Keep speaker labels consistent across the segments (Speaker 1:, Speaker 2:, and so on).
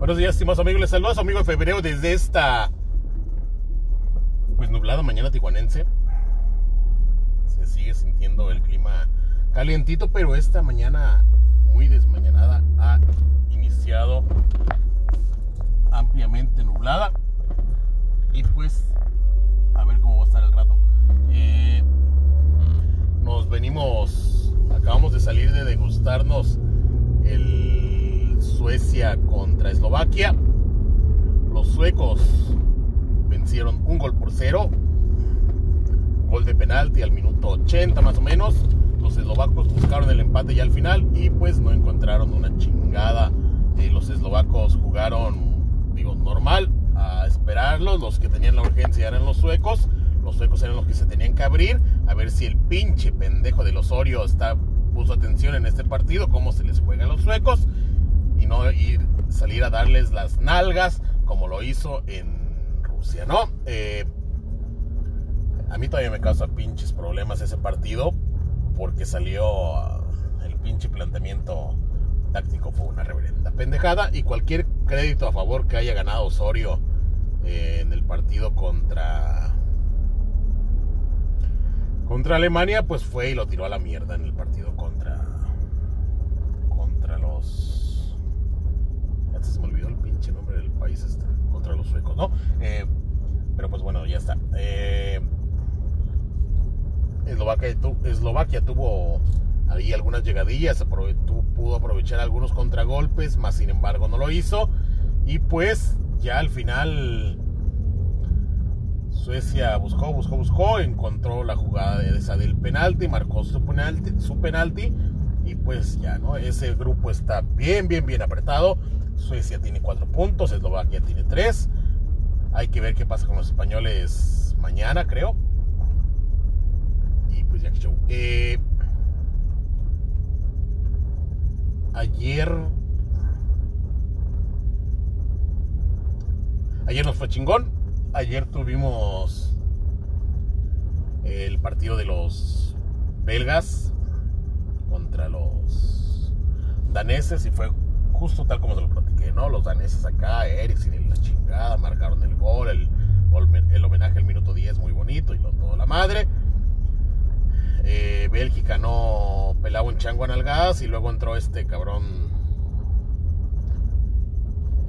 Speaker 1: Buenos días, estimados amigos. Les saluda a su amigo de febrero desde esta pues nublada mañana tijuanense. Se sigue sintiendo el clima calientito, pero esta mañana muy desmañanada ha iniciado ampliamente nublada. Y pues a ver cómo va a estar el rato. Eh, nos venimos, acabamos de salir de degustarnos el Contra Eslovaquia. Los suecos vencieron un gol por cero. Gol de penalti al minuto 80 más o menos. Los eslovacos buscaron el empate ya al final y pues no encontraron una chingada. Los eslovacos jugaron, digo, normal, a esperarlos. Los que tenían la urgencia eran los suecos. Los suecos eran los que se tenían que abrir. A ver si el pinche pendejo del Osorio está, puso atención en este partido, cómo se les juega a los suecos. No ir, salir a darles las nalgas como lo hizo en Rusia, ¿no? Eh, a mí todavía me causa pinches problemas ese partido porque salió el pinche planteamiento táctico fue una reverenda pendejada y cualquier crédito a favor que haya ganado Osorio eh, en el partido contra contra Alemania pues fue y lo tiró a la mierda en el partido contra contra los se me olvidó el pinche nombre del país este contra los suecos no eh, pero pues bueno ya está eh, Eslovaquia, tu, Eslovaquia tuvo ahí algunas llegadillas, aprove pudo aprovechar algunos contragolpes, más sin embargo no lo hizo. Y pues ya al final Suecia buscó, buscó, buscó, encontró la jugada de esa del penalti, marcó su penalti, su penalti y pues ya, ¿no? Ese grupo está bien, bien, bien apretado. Suecia tiene cuatro puntos, Eslovaquia tiene tres. Hay que ver qué pasa con los españoles mañana, creo. Y pues ya que show. Eh, ayer. Ayer nos fue chingón. Ayer tuvimos el partido de los belgas contra los daneses y fue justo tal como se lo ¿no? Los daneses acá, Eriksen y la chingada, marcaron el gol, el, el homenaje al minuto 10 muy bonito y lo, todo la madre. Eh, Bélgica no pelaba un chango en gas y luego entró este cabrón,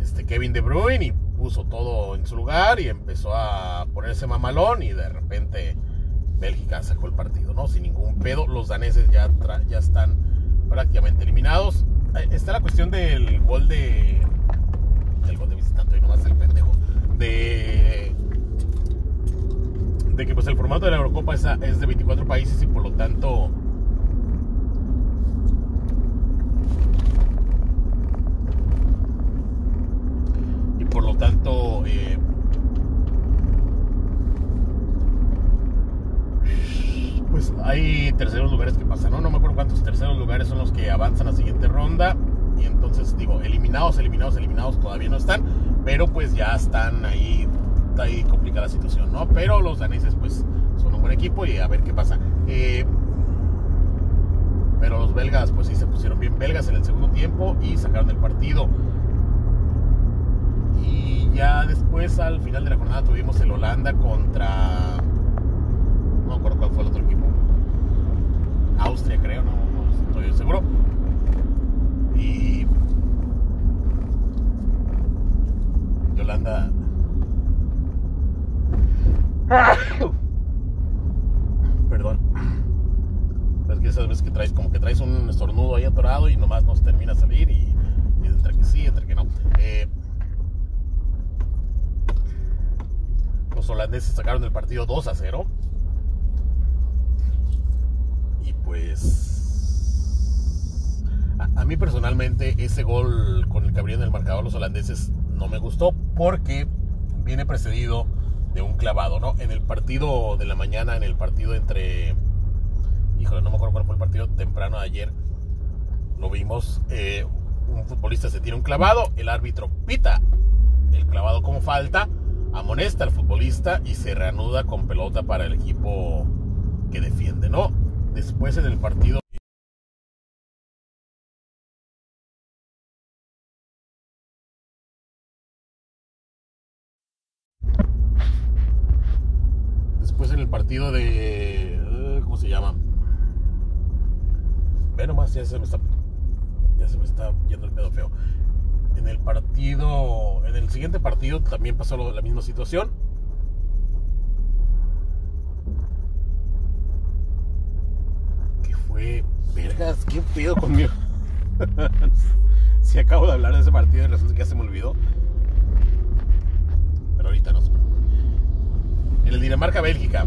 Speaker 1: este Kevin De Bruyne y puso todo en su lugar y empezó a ponerse mamalón y de repente Bélgica sacó el partido, ¿no? Sin ningún pedo. Los daneses ya, ya están prácticamente eliminados. Está la cuestión del gol de. Del gol de visitante, y nomás el pendejo. De. De que pues el formato de la Eurocopa es, es de 24 países y por lo tanto. Y por lo tanto. Eh, hay terceros lugares que pasan, ¿no? No me acuerdo cuántos terceros lugares son los que avanzan a la siguiente ronda. Y entonces digo, eliminados, eliminados, eliminados todavía no están, pero pues ya están ahí, está ahí complicada la situación, ¿no? Pero los daneses pues son un buen equipo y a ver qué pasa. Eh, pero los belgas pues sí se pusieron bien belgas en el segundo tiempo y sacaron el partido. Y ya después al final de la jornada tuvimos el Holanda contra no me acuerdo cuál fue el otro equipo. Austria, creo, no, no estoy seguro. Y Yolanda. Perdón. Es que esas veces que traes, como que traes un estornudo ahí atorado y nomás no se termina a salir y, y entre que sí, entre que no. Eh, los holandeses sacaron el partido 2 a 0 y pues a, a, mí personalmente ese gol con el que abrieron el marcador los holandeses no me gustó porque viene precedido de un clavado, ¿no? En el partido de la mañana, en el partido entre, híjole, no me acuerdo cuál fue el partido temprano de ayer, lo vimos, eh, un futbolista se tira un clavado, el árbitro pita el clavado como falta, amonesta al futbolista y se reanuda con pelota para el equipo que defiende, ¿no? después en el partido. Después en el partido de. Eh, ¿Cómo se llama? Ve nomás, ya se me está. Ya se me está yendo el pedo feo. En el partido. En el siguiente partido también pasó la misma situación Fue. Vergas, qué pedo conmigo. si acabo de hablar de ese partido y resulta que ya se me olvidó. Pero ahorita no. En el Dinamarca-Bélgica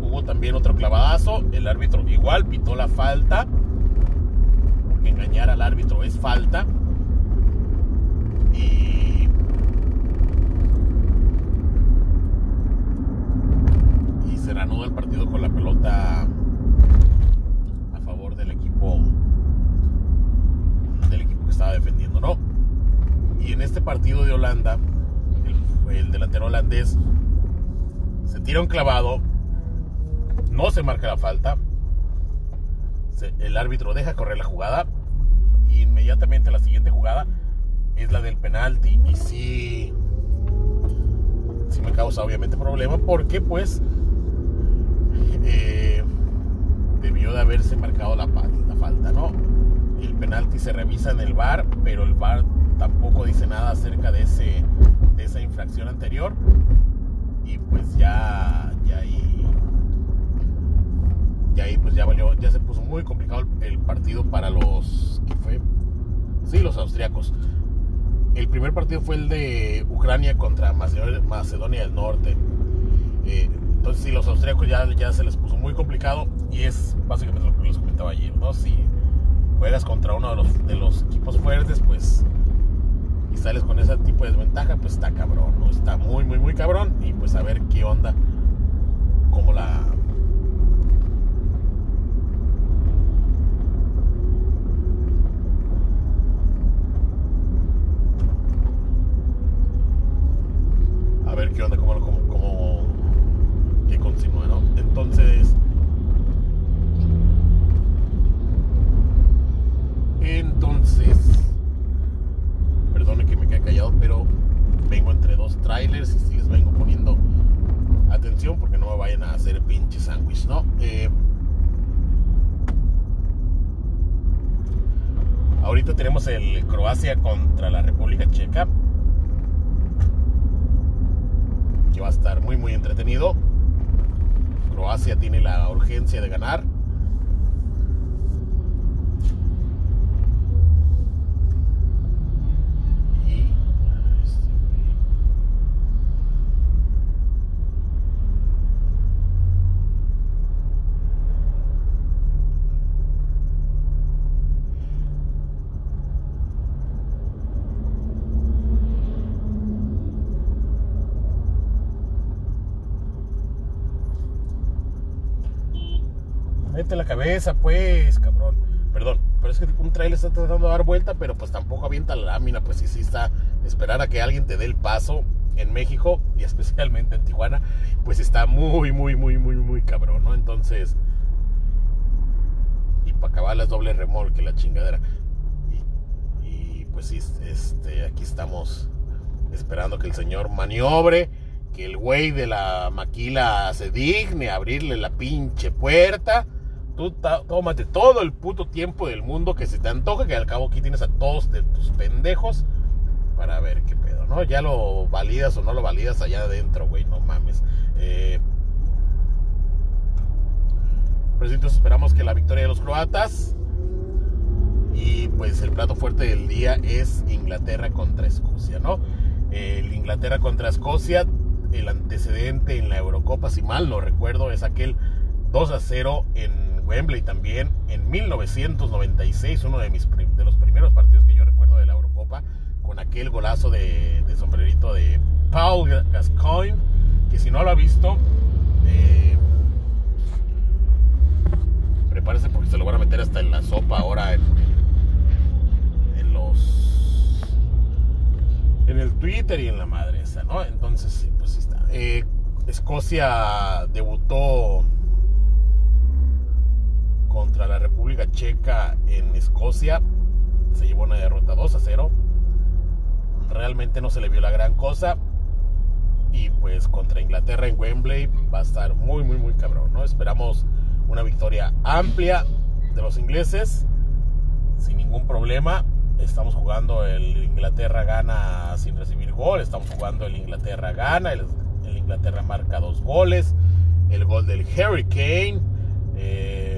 Speaker 1: hubo también otro clavadazo. El árbitro igual pitó la falta. Porque engañar al árbitro es falta. Y. El partido con la pelota a favor del equipo. Del equipo que estaba defendiendo, ¿no? Y en este partido de Holanda, el, el delantero holandés se tira un clavado, no se marca la falta, el árbitro deja correr la jugada y inmediatamente la siguiente jugada es la del penalti y sí, sí me causa obviamente problema porque pues eh, debió de haberse marcado la, la falta, ¿no? El penalti se revisa en el VAR, pero el VAR tampoco dice nada acerca de ese de esa infracción anterior y pues ya ya ahí ya ahí pues ya valió, ya se puso muy complicado el, partido para los ¿qué fue? Sí, los austriacos. El primer partido fue el de Ucrania contra Macedonia del Norte. Eh, entonces sí, los austriacos ya, ya se les puso muy complicado y es básicamente lo que les comentaba ayer, ¿no? Si juegas contra uno de los, de los equipos fuertes, pues y sales con ese tipo de desventaja, pues está cabrón, ¿no? Está muy, muy, muy cabrón y pues a ver qué onda, cómo la... A ver qué onda, cómo, cómo, cómo que continúa, ¿no? Entonces... Entonces, perdone que me quede callado, pero vengo entre dos trailers y sí les vengo poniendo atención porque no me vayan a hacer pinche sándwich, ¿no? Eh, ahorita tenemos el Croacia contra la República Checa, que va a estar muy, muy entretenido. Croacia tiene la urgencia de ganar. Y este, Mete la cabeza, pues, cabrón. Perdón, pero es que un trailer está tratando de dar vuelta, pero pues tampoco avienta la lámina, pues sí, sí está. Esperar a que alguien te dé el paso en México y especialmente en Tijuana, pues está muy, muy, muy, muy, muy cabrón, ¿no? Entonces, y para acabarla es doble remolque la chingadera. Y, pues sí, este, aquí estamos esperando que el señor maniobre, que el güey de la maquila se digne a abrirle la pinche puerta. Tú tómate todo el puto tiempo del mundo que se te antoja, que al cabo aquí tienes a todos de tus pendejos para ver qué pedo, ¿no? Ya lo validas o no lo validas allá adentro, güey, no mames. Eh, entonces esperamos que la victoria de los croatas. Y pues el plato fuerte del día es Inglaterra contra Escocia, ¿no? El Inglaterra contra Escocia, el antecedente en la Eurocopa, si mal no recuerdo, es aquel 2 a 0 en Wembley también en 1996, uno de, mis, de los primeros partidos que yo recuerdo de la Eurocopa, con aquel golazo de, sombrerito de Paul Gascoigne, que si no lo ha visto, eh, prepárese porque se lo van a meter hasta en la sopa ahora en, en- los en el Twitter y en la madre esa, ¿no? Entonces, pues está. Eh, Escocia debutó Checa en Escocia. Se llevó una derrota 2 a 0. Realmente no se le vio la gran cosa. y pues contra Inglaterra en Wembley va a estar muy, muy, muy cabrón, ¿no? Esperamos una victoria amplia de los ingleses sin ningún problema. Estamos jugando el Inglaterra gana sin recibir gol, estamos jugando el Inglaterra gana, el, Inglaterra marca dos goles, el gol del Hurricane. Eh,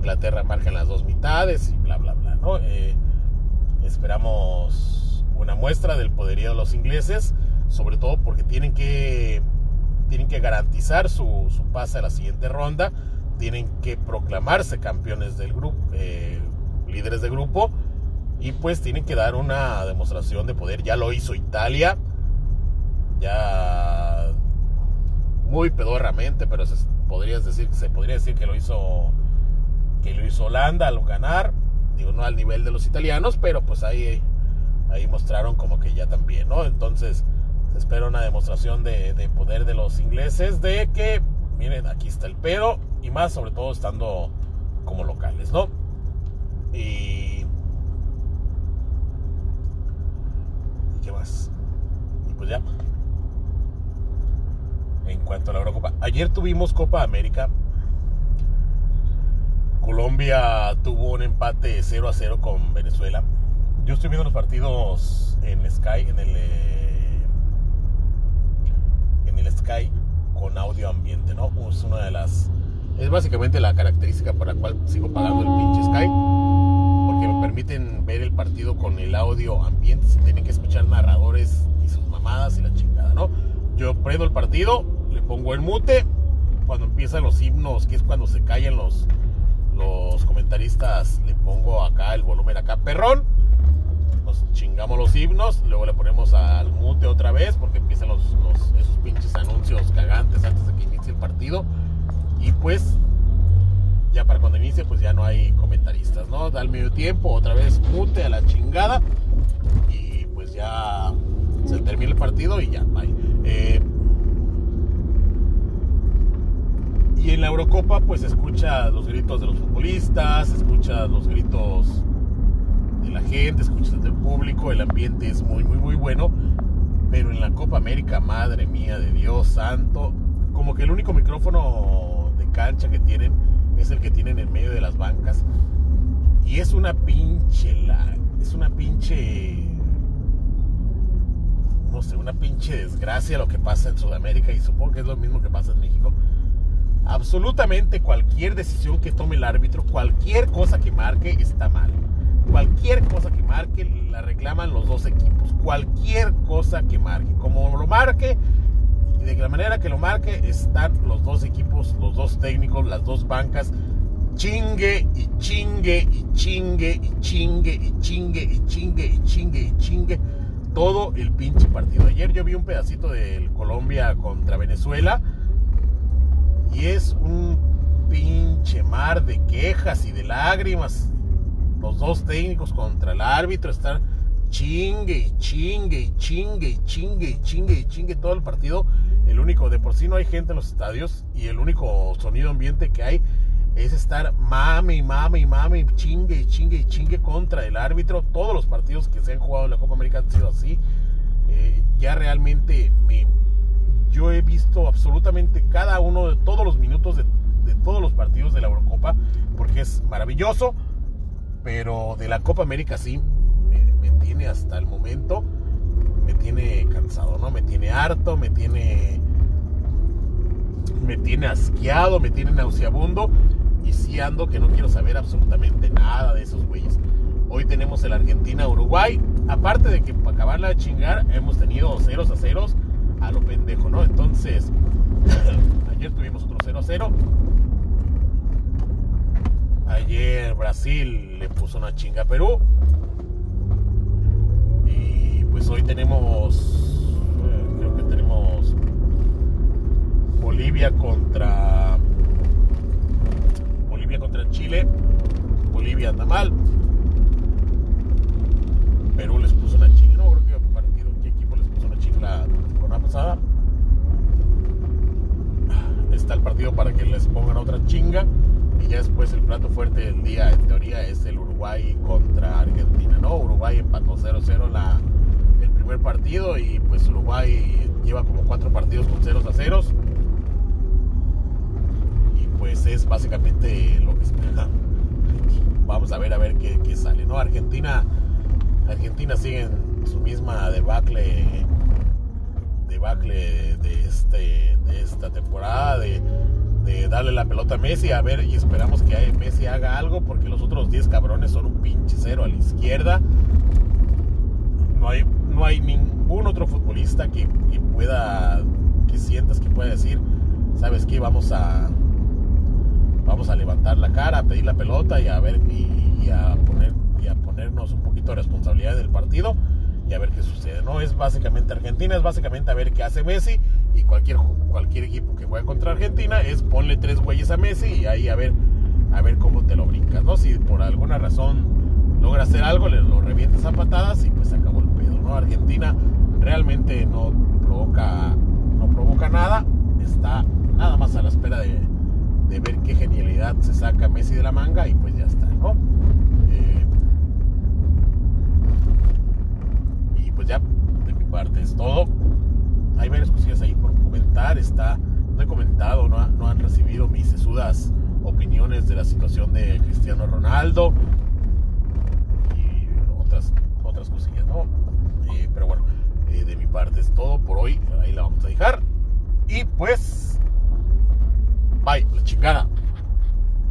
Speaker 1: Inglaterra marca en las dos mitades y bla, bla, bla. Eh, esperamos una muestra del poderío de los ingleses, sobre todo porque tienen que, tienen que garantizar su, su pase a la siguiente ronda, tienen que proclamarse campeones del grupo, eh, líderes de grupo, y pues tienen que dar una demostración de poder. Ya lo hizo Italia, ya muy pedorramente, pero se, podrías decir, se podría decir que lo hizo que lo hizo Holanda al ganar digo, no al nivel de los italianos, pero pues ahí, ahí mostraron como que ya también, ¿no? Entonces, se espera una demostración de, poder de los ingleses, de que, miren, aquí está el pedo, y más sobre todo estando como locales, ¿no? Y... ¿Y qué más? Y pues ya. En cuanto a la Eurocopa, ayer tuvimos Copa América Colombia tuvo un empate 0 a 0 con Venezuela. Yo estoy viendo los partidos en Sky, en el, eh, en el Sky con audio ambiente, ¿no? Es una de las. Es básicamente la característica por la cual sigo pagando el pinche Sky. Porque me permiten ver el partido con el audio ambiente sin tener que escuchar narradores y sus mamadas y la chingada, ¿no? Yo prendo el partido, le pongo el mute. Cuando empiezan los himnos, que es cuando se callan los, los comentaristas le pongo acá el volumen acá perrón. Nos chingamos los himnos, luego le ponemos al mute otra vez porque empiezan los, esos pinches anuncios cagantes antes de que inicie el partido. Y pues ya para cuando inicie pues ya no hay comentaristas, ¿no? Da el medio tiempo, otra vez mute a la chingada y pues ya se termina el partido y ya, bye. Eh, Y en la Eurocopa pues escucha los gritos de los futbolistas, escucha los gritos de la gente, escucha del público, el ambiente es muy muy muy bueno. Pero en la Copa América, madre mía de Dios santo, como que el único micrófono de cancha que tienen es el que tienen en medio de las bancas. Y es una pinche la, es una pinche no sé, una pinche desgracia lo que pasa en Sudamérica y supongo que es lo mismo que pasa en México absolutamente cualquier decisión que tome el árbitro, cualquier cosa que marque está mal. Cualquier cosa que marque la reclaman los dos equipos. Cualquier cosa que marque. Como lo marque y de la manera que lo marque están los dos equipos, los dos técnicos, las dos bancas. Chingue y chingue y chingue y chingue y chingue y chingue y chingue y chingue todo el pinche partido. Ayer yo vi un pedacito del Colombia contra Venezuela y es un pinche mar de quejas y de lágrimas. Los dos técnicos contra el árbitro están chingue y chingue y chingue y chingue y chingue y chingue todo el partido. El único, de por sí no hay gente en los estadios y el único sonido ambiente que hay es estar mame y mame y mame y chingue y chingue y chingue contra el árbitro. Todos los partidos que se han jugado en la Copa América han sido así. Eh, ya realmente me, yo he visto absolutamente cada uno de todos los minutos de, todos los partidos de la Eurocopa, porque es maravilloso, pero de la Copa América sí, me, tiene hasta el momento, me tiene cansado, ¿no? Me tiene harto, me tiene, me tiene asqueado, me tiene nauseabundo, y sí ando que no quiero saber absolutamente nada de esos güeyes. Hoy tenemos el Argentina-Uruguay, aparte de que para acabarla de chingar, hemos tenido ceros a ceros a lo pendejo, ¿no? Entonces, ayer tuvimos otro 0 a 0. Ayer Brasil le puso una chinga a Perú. Y pues hoy tenemos, eh, creo que tenemos Bolivia contra Bolivia contra Chile. Bolivia anda mal. Perú les puso una chinga. No creo que partido, qué equipo les puso una chinga pasada. Partido para que les pongan otra chinga. Y ya después el plato fuerte del día, en teoría, es el Uruguay contra Argentina. ¿no? Uruguay empató 0-0 la, el primer partido y pues Uruguay lleva como cuatro partidos con ceros a ceros. Y pues es básicamente lo que espera. Vamos a ver a ver qué, qué sale, ¿no? Argentina, Argentina sigue en su misma debacle debacle de este de esta temporada de, de, darle la pelota a Messi. A ver y esperamos que Messi haga algo porque los otros 10 cabrones son un pinche cero a la izquierda. No hay no hay ningún otro futbolista que, que pueda que sientas que pueda decir sabes qué vamos a vamos a levantar la cara a pedir la pelota y a ver y, y a poner y a ponernos un poquito de responsabilidad del partido y a ver qué sucede. No es básicamente Argentina, es básicamente a ver qué hace Messi y cualquier, cualquier equipo que juegue contra Argentina es ponle tres güeyes a Messi y ahí a ver, a ver cómo te lo brincas, ¿no? Si por alguna razón logra hacer algo, le lo revientas a patadas y pues se acabó el pedo, ¿no? Argentina realmente no provoca, no provoca nada, está nada más a la espera de, de ver qué genialidad se saca Messi de la manga y pues ya está, ¿no? pues ya de mi parte es todo. Hay varias cosillas ahí por comentar. Está, no he comentado, no, no han recibido mis sesudas opiniones de la situación de Cristiano Ronaldo y otras, otras cosillas, ¿no? Eh, pero bueno, eh, de mi parte es todo por hoy. Ahí la vamos a dejar. Y pues, bye, la chingada.